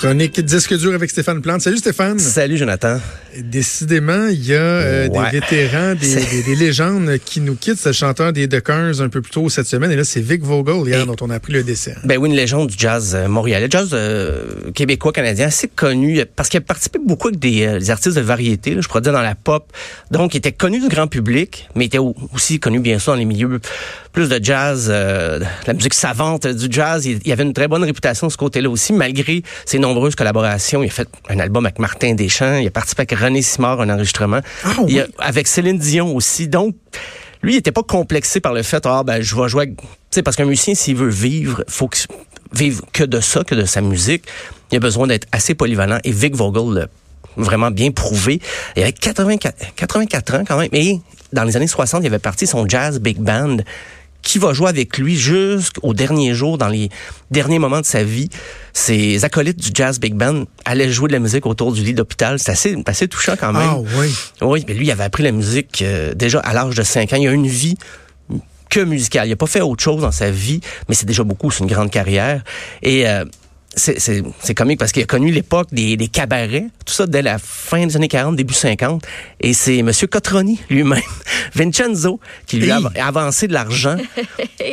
Chronique disque dur avec Stéphane Plante. Salut Stéphane. Salut Jonathan. Décidément, il y a euh, Ouais. des vétérans, des, des- des légendes qui nous quittent. C'est le chanteur des Duckers un peu plus tôt cette semaine. Et là, c'est Vic Vogel hier Et- dont on a appris le décès. Ben oui, une légende du jazz euh, montréalais, jazz euh, québécois, canadien, assez connu parce qu'il a participé beaucoup avec des, des artistes de variété, là, je pourrais dire dans la pop. Donc, il était connu du grand public, mais il était au- aussi connu bien sûr dans les milieux plus de jazz, de la musique savante du jazz. Il, il avait une très bonne réputation de ce côté-là aussi, malgré ses nombreuses collaborations. Il a fait un album avec Martin Deschamps, il a participé avec René Simard, un enregistrement. Ah Il a- oui? avec Céline Dion aussi. Donc, lui, il était pas complexé par le fait, ah, ben, je vais jouer avec... Tu sais, parce qu'un musicien, s'il veut vivre, faut qu'il vive que de ça, que de sa musique. Il a besoin d'être assez polyvalent. Et Vic Vogel l'a vraiment bien prouvé. Il avait 84, 84 ans quand même. Et dans les années 60, il avait parti son jazz big band qui va jouer avec lui jusqu'au dernier jour, dans les derniers moments de sa vie. Ses acolytes du jazz big band allaient jouer de la musique autour du lit d'hôpital. C'est assez, assez touchant quand même. Ah oui. Oui, mais lui, il avait appris la musique euh, déjà à l'âge de 5 ans. Il a une vie que musicale. Il n'a pas fait autre chose dans sa vie, mais c'est déjà beaucoup, c'est une grande carrière. Et euh, c'est- c'est c'est comique parce qu'il a connu l'époque des, des cabarets, tout ça dès la fin des années 40, début 50. Et c'est M. Cotroni lui-même, Vincenzo, qui lui a Hey! avancé de l'argent.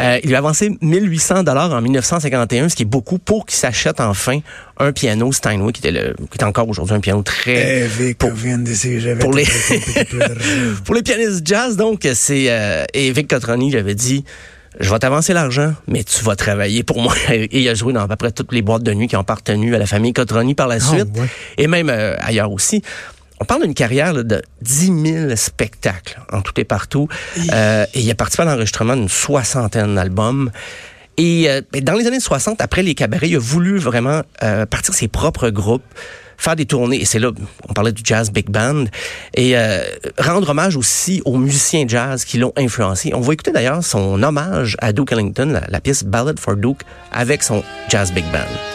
Euh, il lui a avancé 1800 dollars en 1951, ce qui est beaucoup pour qu'il s'achète enfin un piano Steinway, qui était, le, qui est encore aujourd'hui un piano très Eh, Vic, pour-. J'avais pour les- pour les pianistes jazz, donc, c'est... Euh, et Vic Cotroni, il avait dit, je vais t'avancer l'argent, mais tu vas travailler pour moi. Et il a joué dans à peu près toutes les boîtes de nuit qui ont appartenu à la famille Cotroni par la suite, ouais. et même euh, ailleurs aussi. On parle d'une carrière là, de 10 000 spectacles en tout et partout. Euh, et il a participé à l'enregistrement d'une soixantaine d'albums. Et euh, ben, dans les années 60, après les cabarets, il a voulu vraiment euh, partir ses propres groupes, faire des tournées. Et c'est là, on parlait du jazz big band. Et euh, rendre hommage aussi aux musiciens jazz qui l'ont influencé. On va écouter d'ailleurs son hommage à Duke Ellington, la, la pièce Ballad for Duke, avec son jazz big band.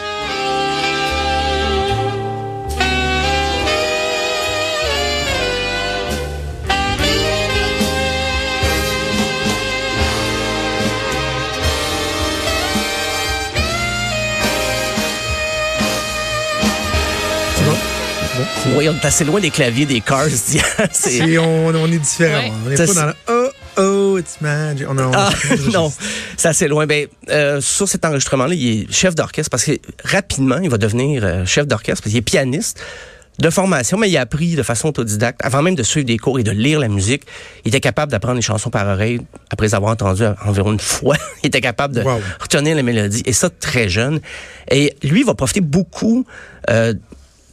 On est assez loin des claviers des Cars. d'hier. C'est- Si on, on est différent. Ouais. On n'est pas dans c'est- le oh, oh, it's magic. On, on- Ah, on- non, c'est assez loin. Ben, euh, sur cet enregistrement-là, il est chef d'orchestre parce que rapidement, il va devenir euh, chef d'orchestre parce qu'il est pianiste de formation, mais il a appris de façon autodidacte. Avant même de suivre des cours et de lire la musique, il était capable d'apprendre les chansons par oreille après les avoir entendues environ une fois. il était capable de Wow. retenir les mélodies et ça très jeune. Et lui, il va profiter beaucoup euh,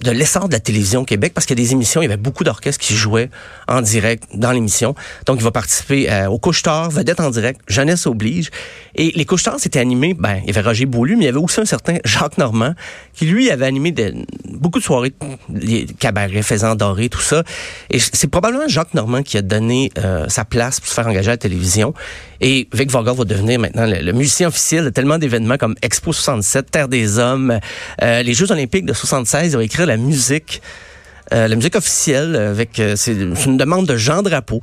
de l'essor de la télévision au Québec parce qu'il y a des émissions, il y avait beaucoup d'orchestres qui jouaient en direct dans l'émission. Donc, il va participer euh, au Couche-Tard, Vedette en direct, Jeunesse oblige. Et les Couche-Tard, c'était animé, ben, il y avait Roger Beaulieu, mais il y avait aussi un certain Jacques Normand qui, lui, avait animé de- beaucoup de soirées, les cabarets, faisant doré, tout ça. Et c'est probablement Jacques Normand qui a donné euh, sa place pour se faire engager à la télévision. Et Vic Vogel va devenir maintenant le, le musicien officiel de tellement d'événements comme Expo 67, Terre des Hommes, euh, les Jeux Olympiques de 76. Il va écrire la musique, euh, la musique officielle avec euh, c'est une demande de Jean Drapeau.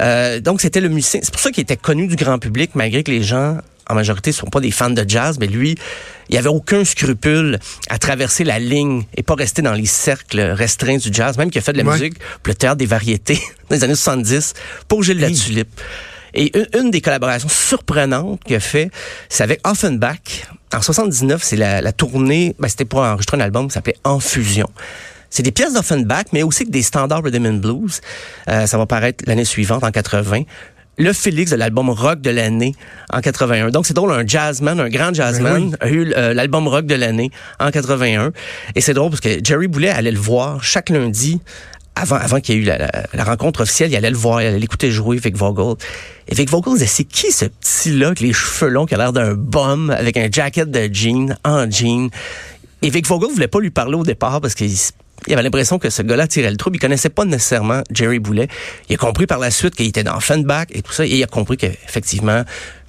Euh, donc c'était le musicien. C'est pour ça qu'il était connu du grand public, malgré que les gens en majorité sont pas des fans de jazz, mais lui, il avait aucun scrupule à traverser la ligne et pas rester dans les cercles restreints du jazz, même qu'il a fait de la Ouais. musique pour le théâtre des variétés dans les années 70 pour Gilles Hey. Latulippe. Et une, une des collaborations surprenantes qu'il a fait, c'est avec Offenbach. En 79, c'est la, la tournée, ben, c'était pour enregistrer un album qui s'appelait En Fusion. C'est des pièces d'Offenbach, mais aussi des standards rhythm and blues. Euh, ça va paraître l'année suivante, en 80. Le Félix de l'album rock de l'année en 81. Donc c'est drôle, un jazzman, un grand jazzman Ben a eu euh, l'album rock de l'année en 81. Et c'est drôle parce que Jerry Boulet allait le voir chaque lundi avant, avant qu'il y ait eu la, la- la rencontre officielle, il allait le voir, il allait l'écouter jouer, Vic Vogel. Et Vic Vogel disait, c'est qui ce petit-là avec les cheveux longs qui a l'air d'un bum, avec un jacket de jean, en jean? Et Vic Vogel voulait pas lui parler au départ parce qu'il il avait l'impression que ce gars-là tirait le trouble. Il connaissait pas nécessairement Jerry Boulet. Il a compris par la suite qu'il était dans Offenbach et tout ça. Et il a compris qu'effectivement,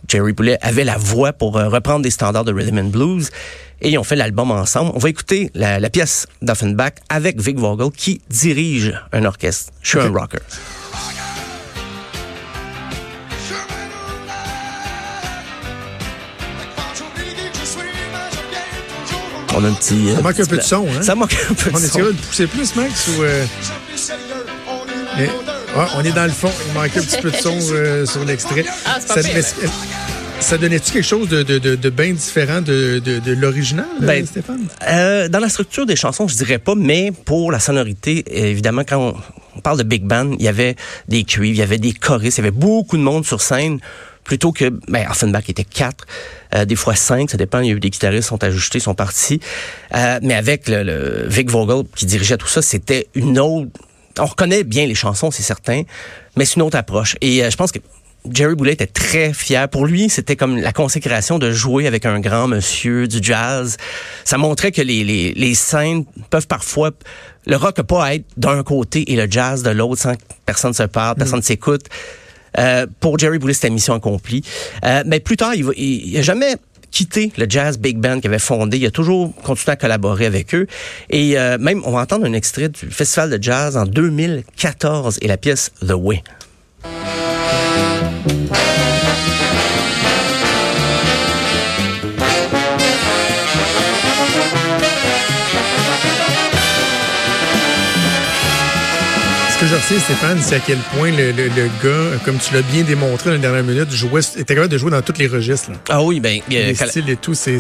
Jerry Boulet avait la voix pour euh, reprendre des standards de rhythm and blues. Et ils ont fait l'album ensemble. On va écouter la, la pièce d'Offenbach avec Vic Vogel qui dirige un orchestre. Je suis un rocker. On a un petit. Ça manque un peu de son, hein? Ça manque un peu On de est son. capable de pousser plus, Max, ou... euh, ah, on est dans le fond. Il manque un petit peu de son euh, sur l'extrait. Ah, c'est pas ça, pire. mais c'est- ça donnait-tu quelque chose de, de, de, de bien différent de, de, de l'original, euh, Ben, Stéphane? Euh, dans la structure des chansons, je dirais pas, mais pour la sonorité, évidemment, quand on, on parle de big band, il y avait des cuivres, il y avait des choristes, il y avait beaucoup de monde sur scène. Plutôt que, ben, Offenbach était quatre, euh, des fois cinq, ça dépend. Il y a eu des guitaristes qui sont ajustés, sont partis. Euh, mais avec le, le Vic Vogel qui dirigeait tout ça, c'était une autre. On reconnaît bien les chansons, c'est certain, mais c'est une autre approche. Et euh, je pense que Jerry Boulet était très fier. Pour lui, c'était comme la consécration de jouer avec un grand monsieur du jazz. Ça montrait que les, les, les scènes peuvent parfois... Le rock peut pas être d'un côté et le jazz de l'autre sans que personne se parle, personne ne s'écoute. Euh, pour Jerry Boulet, c'était mission accomplie. Euh, mais plus tard, il, va, il, jamais quitté le jazz big band qu'il avait fondé. Il a toujours continué à collaborer avec eux. Et euh, même, on va entendre un extrait du Festival de jazz en 2014 et la pièce The Way. Retiens, Stéphane, c'est à quel point le, le, le gars, comme tu l'as bien démontré dans la dernière minute, jouait, était capable de jouer dans tous les registres. là. Ah oui, ben, il les colla- styles et tout, c'est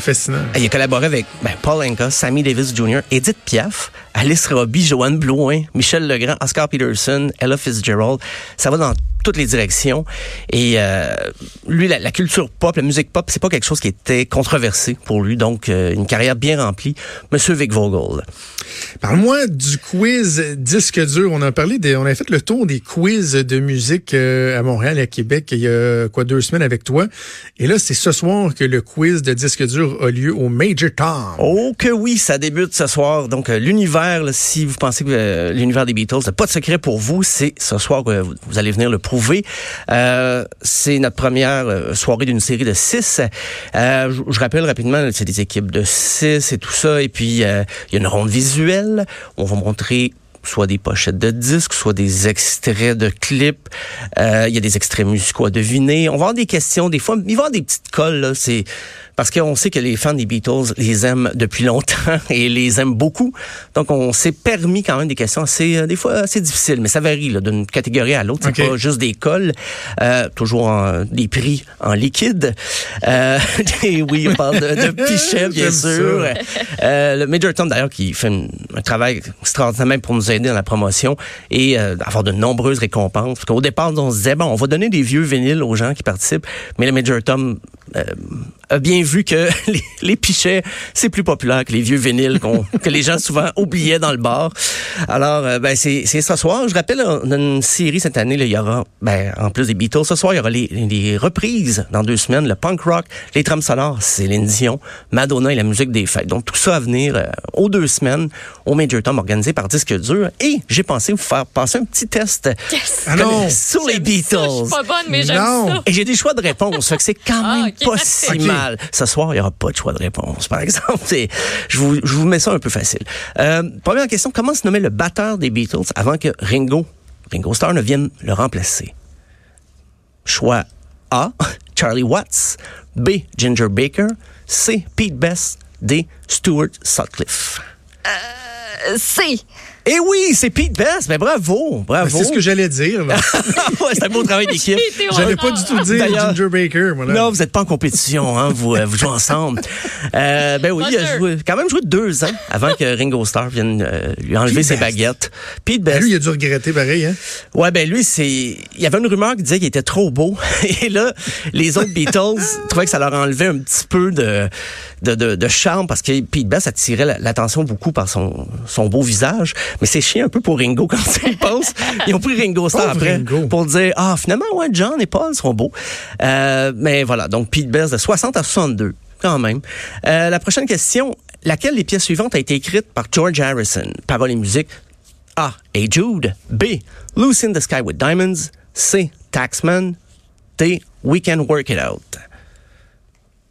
fascinant. il a collaboré avec ben, Paul Anka, Sammy Davis Jr., Edith Piaf, Alice Robbie, Joanne Blouin, Michel Legrand, Oscar Peterson, Ella Fitzgerald. Ça va dans toutes les directions. Et euh, lui, la, la culture pop, la musique pop, c'est pas quelque chose qui était controversé pour lui. Donc, euh, une carrière bien remplie. Monsieur Vic Vogel. Parle-moi du quiz disque dur. On a parlé des, on a fait le tour des quiz de musique euh, à Montréal et à Québec il y a quoi deux semaines avec toi. Et là, c'est ce soir que le quiz de disque dur a lieu au Major Tom. Oh que oui, ça débute ce soir. Donc l'univers, si vous pensez que l'univers des Beatles n'a pas de secret pour vous, c'est ce soir que vous, vous allez venir le Euh, c'est notre première euh, soirée d'une série de six. Euh, je, je rappelle rapidement, c'est des équipes de six et tout ça. Et puis euh, il y a une ronde visuelle. On va montrer soit des pochettes de disques, soit des extraits de clips. Euh, Il y a des extraits musicaux à deviner. On va avoir des questions, des fois, il va avoir des petites colles. C'est parce qu'on sait que les fans des Beatles les aiment depuis longtemps et les aiment beaucoup. Donc, on s'est permis quand même des questions assez, euh, des fois assez difficiles, mais ça varie d'une catégorie à l'autre. C'est Ok. pas juste des colles, euh, toujours en, des prix en liquide. Euh, et oui, on parle de, de pichet, bien sûr. Euh, le Major Tom, d'ailleurs, qui fait un, un travail extraordinaire même pour nous aider dans la promotion et avoir de nombreuses récompenses. Parce qu'au départ, on se disait, bon, on va donner des vieux vinyles aux gens qui participent, mais le Major Tom euh, a bien vu que les, les pichets, c'est plus populaire que les vieux vinyles qu'on, que les gens souvent oubliaient dans le bar. Alors, euh, ben, c'est, c'est ce soir. Je rappelle, on a une série cette année, là, il y aura, ben, en plus des Beatles, ce soir, il y aura les, les reprises dans deux semaines, le punk rock, les trames sonores, Céline Dion, Madonna et la musique des fêtes. Donc, tout ça à venir euh, aux deux semaines au Major Tom organisé par Disque Dur. Et j'ai pensé vous faire passer un petit test Yes! Ah non! sur les Beatles. ça, Je suis pas bonne, mais j'aime Non. ça. Et j'ai des choix de réponse. fait que c'est quand Ah, même pas si mal. Ce soir, il n'y aura pas de choix de réponse, par exemple. C'est- Je vous, je vous mets ça un peu facile. Euh, première question, comment se nommait le batteur des Beatles avant que Ringo, Ringo Starr ne vienne le remplacer? Choix A, Charlie Watts. B, Ginger Baker. C, Pete Best. D, Stuart Sutcliffe. Euh, C. Eh oui, c'est Pete Best. Mais bravo, bravo. C'est ce que j'allais dire. là. Ouais, c'est un beau travail d'équipe. J'allais pas du tout dire D'ailleurs- Ginger Baker. Moi, là. Non, vous n'êtes pas en compétition, hein, vous, euh, vous jouez ensemble. Euh, ben oui, il a joué, quand même joué deux ans avant que Ringo Starr vienne euh, lui enlever Pete ses Best. baguettes. Pete Ben, Best. Lui, il a dû regretter pareil. Hein? Ouais, ben lui, c'est. Il y avait une rumeur qui disait qu'il était trop beau. Et là, les autres Beatles trouvaient que ça leur enlevait un petit peu de, de, de, de charme parce que Pete Best attirait la- l'attention beaucoup par son, son beau visage. Mais c'est chiant un peu pour Ringo quand tu penses. Ils ont pris Ringo Starr après Ringo. pour dire Ah, finalement, ouais, John et Paul sont beaux. Euh, mais voilà, donc Pete Best de 60 à 62, quand même. Euh, la prochaine question. Laquelle des pièces suivantes a été écrite par George Harrison? Paroles et musique. A. Hey Jude. B. Loose in the Sky with Diamonds. C. Taxman. D. We Can Work It Out.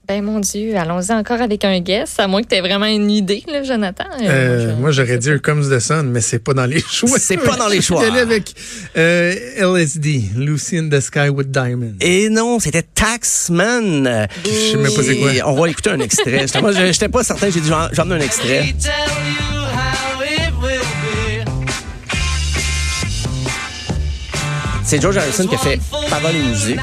Ben mon Dieu, allons-y encore avec un guess, à moins que tu aies vraiment une idée, là, Jonathan. Euh, Euh, moi, j'aurais dit Here Comes the Sun, mais c'est pas dans les choix. C'est pas dans les choix. Aller avec euh, LSD, Lucy in the Sky with Diamonds. Et non, c'était Taxman. Je sais même pas c'est quoi. Et On va écouter un extrait. Moi, je- j'étais pas certain, j'ai dit j'en j'en ai un extrait. C'est George Harrison qui a fait paroles et musique.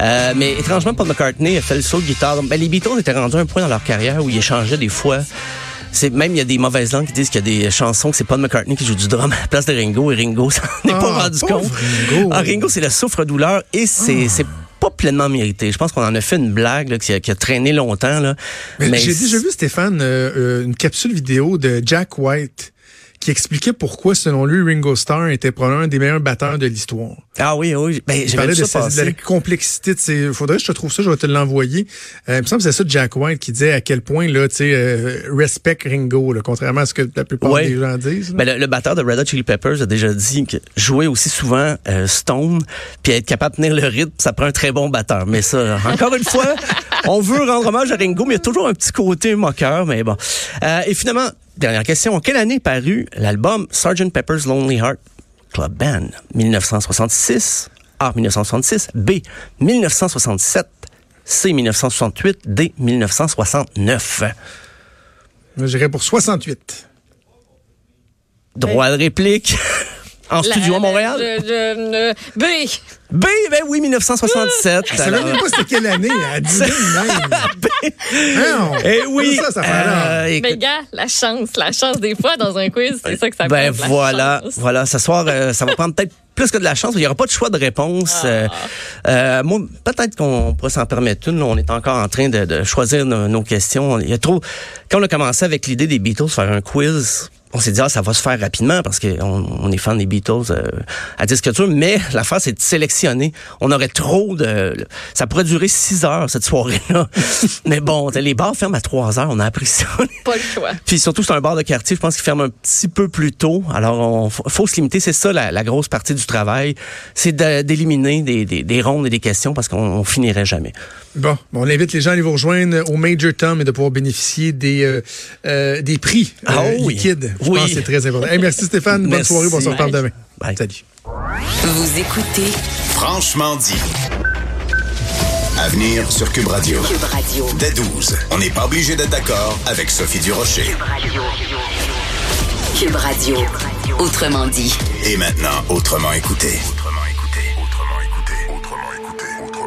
Euh, mais étrangement, Paul McCartney a fait le saut de guitare. Ben, les Beatles étaient rendus à un point dans leur carrière où ils échangeaient des fois. C'est même il y a des mauvaises langues qui disent qu'il y a des chansons que c'est Paul McCartney qui joue du drum à la place de Ringo et Ringo s'en est Ah, pas rendu pauvre compte. Ringo. Ah, Ringo, c'est le souffre-douleur et c'est c'est pas pleinement mérité. Je pense qu'on en a fait une blague là, qui, a, qui a traîné longtemps là. Mais J'ai déjà vu, Stéphane, euh, euh, une capsule vidéo de Jack White qui expliquait pourquoi, selon lui, Ringo Starr était probablement un des meilleurs batteurs de l'histoire. Ah oui, oui. Ben, j'ai de, ça de la complexité de. Faudrait que je te trouve ça, je vais te l'envoyer. Euh, il me semble que c'est ça Jack White qui disait à quel point, là, tu sais, euh, respect Ringo, là, contrairement à ce que la plupart Ouais. des gens disent. Ben, le, le batteur de Red Hot Chili Peppers a déjà dit que jouer aussi souvent euh, Stone puis être capable de tenir le rythme, ça prend un très bon batteur. Mais ça, encore une fois, on veut rendre hommage à Ringo, mais il y a toujours un petit côté moqueur, mais bon. Euh, et finalement, dernière question. En quelle année est paru l'album Sgt. Pepper's Lonely Heart Club Band? 1966, A. 1966, B. 1967, C. 1968, D. 1969. Moi, J'irais pour 68. Droit de réplique. En La- studio à Montréal? Je- euh, B. B, ben oui, 1967. Je sais même pas c'était quelle année. Elle dit même. Non. Eh oui. Ça, ça euh, écoute, Mais gars, la chance, la chance des fois dans un quiz, c'est ça que ça ben prend, la voilà, chance. voilà. Ce soir, euh, ça va prendre peut-être plus que de la chance. Il n'y aura pas de choix de réponse. Euh, euh, moi, peut-être qu'on pourrait s'en permettre une. On est encore en train de, de choisir nos, nos questions. Il y a trop. Quand on a commencé avec l'idée des Beatles, faire un quiz. On s'est dit, ah, ça va se faire rapidement parce qu'on on est fan des Beatles euh, à disque dur, mais l'affaire, c'est de sélectionner. On aurait trop de... Ça pourrait durer six heures, cette soirée-là. mais bon, les bars ferment à trois heures, on a appris ça. Pas le choix. Puis surtout, c'est un bar de quartier, je pense qu'il ferme un petit peu plus tôt. Alors, on faut- se limiter. C'est ça la, la grosse partie du travail, c'est d'éliminer des, des, des rondes et des questions parce qu'on on finirait jamais. Bon, bon, on invite les gens à aller vous rejoindre au Major Tom et de pouvoir bénéficier des, euh, euh, des prix euh, Ah oui. liquides. Je Oui. pense que c'est très important. Hey, merci Stéphane. Bonne Merci. soirée. On se reparle Bye. demain. Bye. Salut. Vous écoutez Franchement dit. À venir sur Cube Radio. Cube Radio. Dès 12, on n'est pas obligé d'être d'accord avec Sophie Durocher. Cube Radio. Autrement dit. Et maintenant, autrement écouté.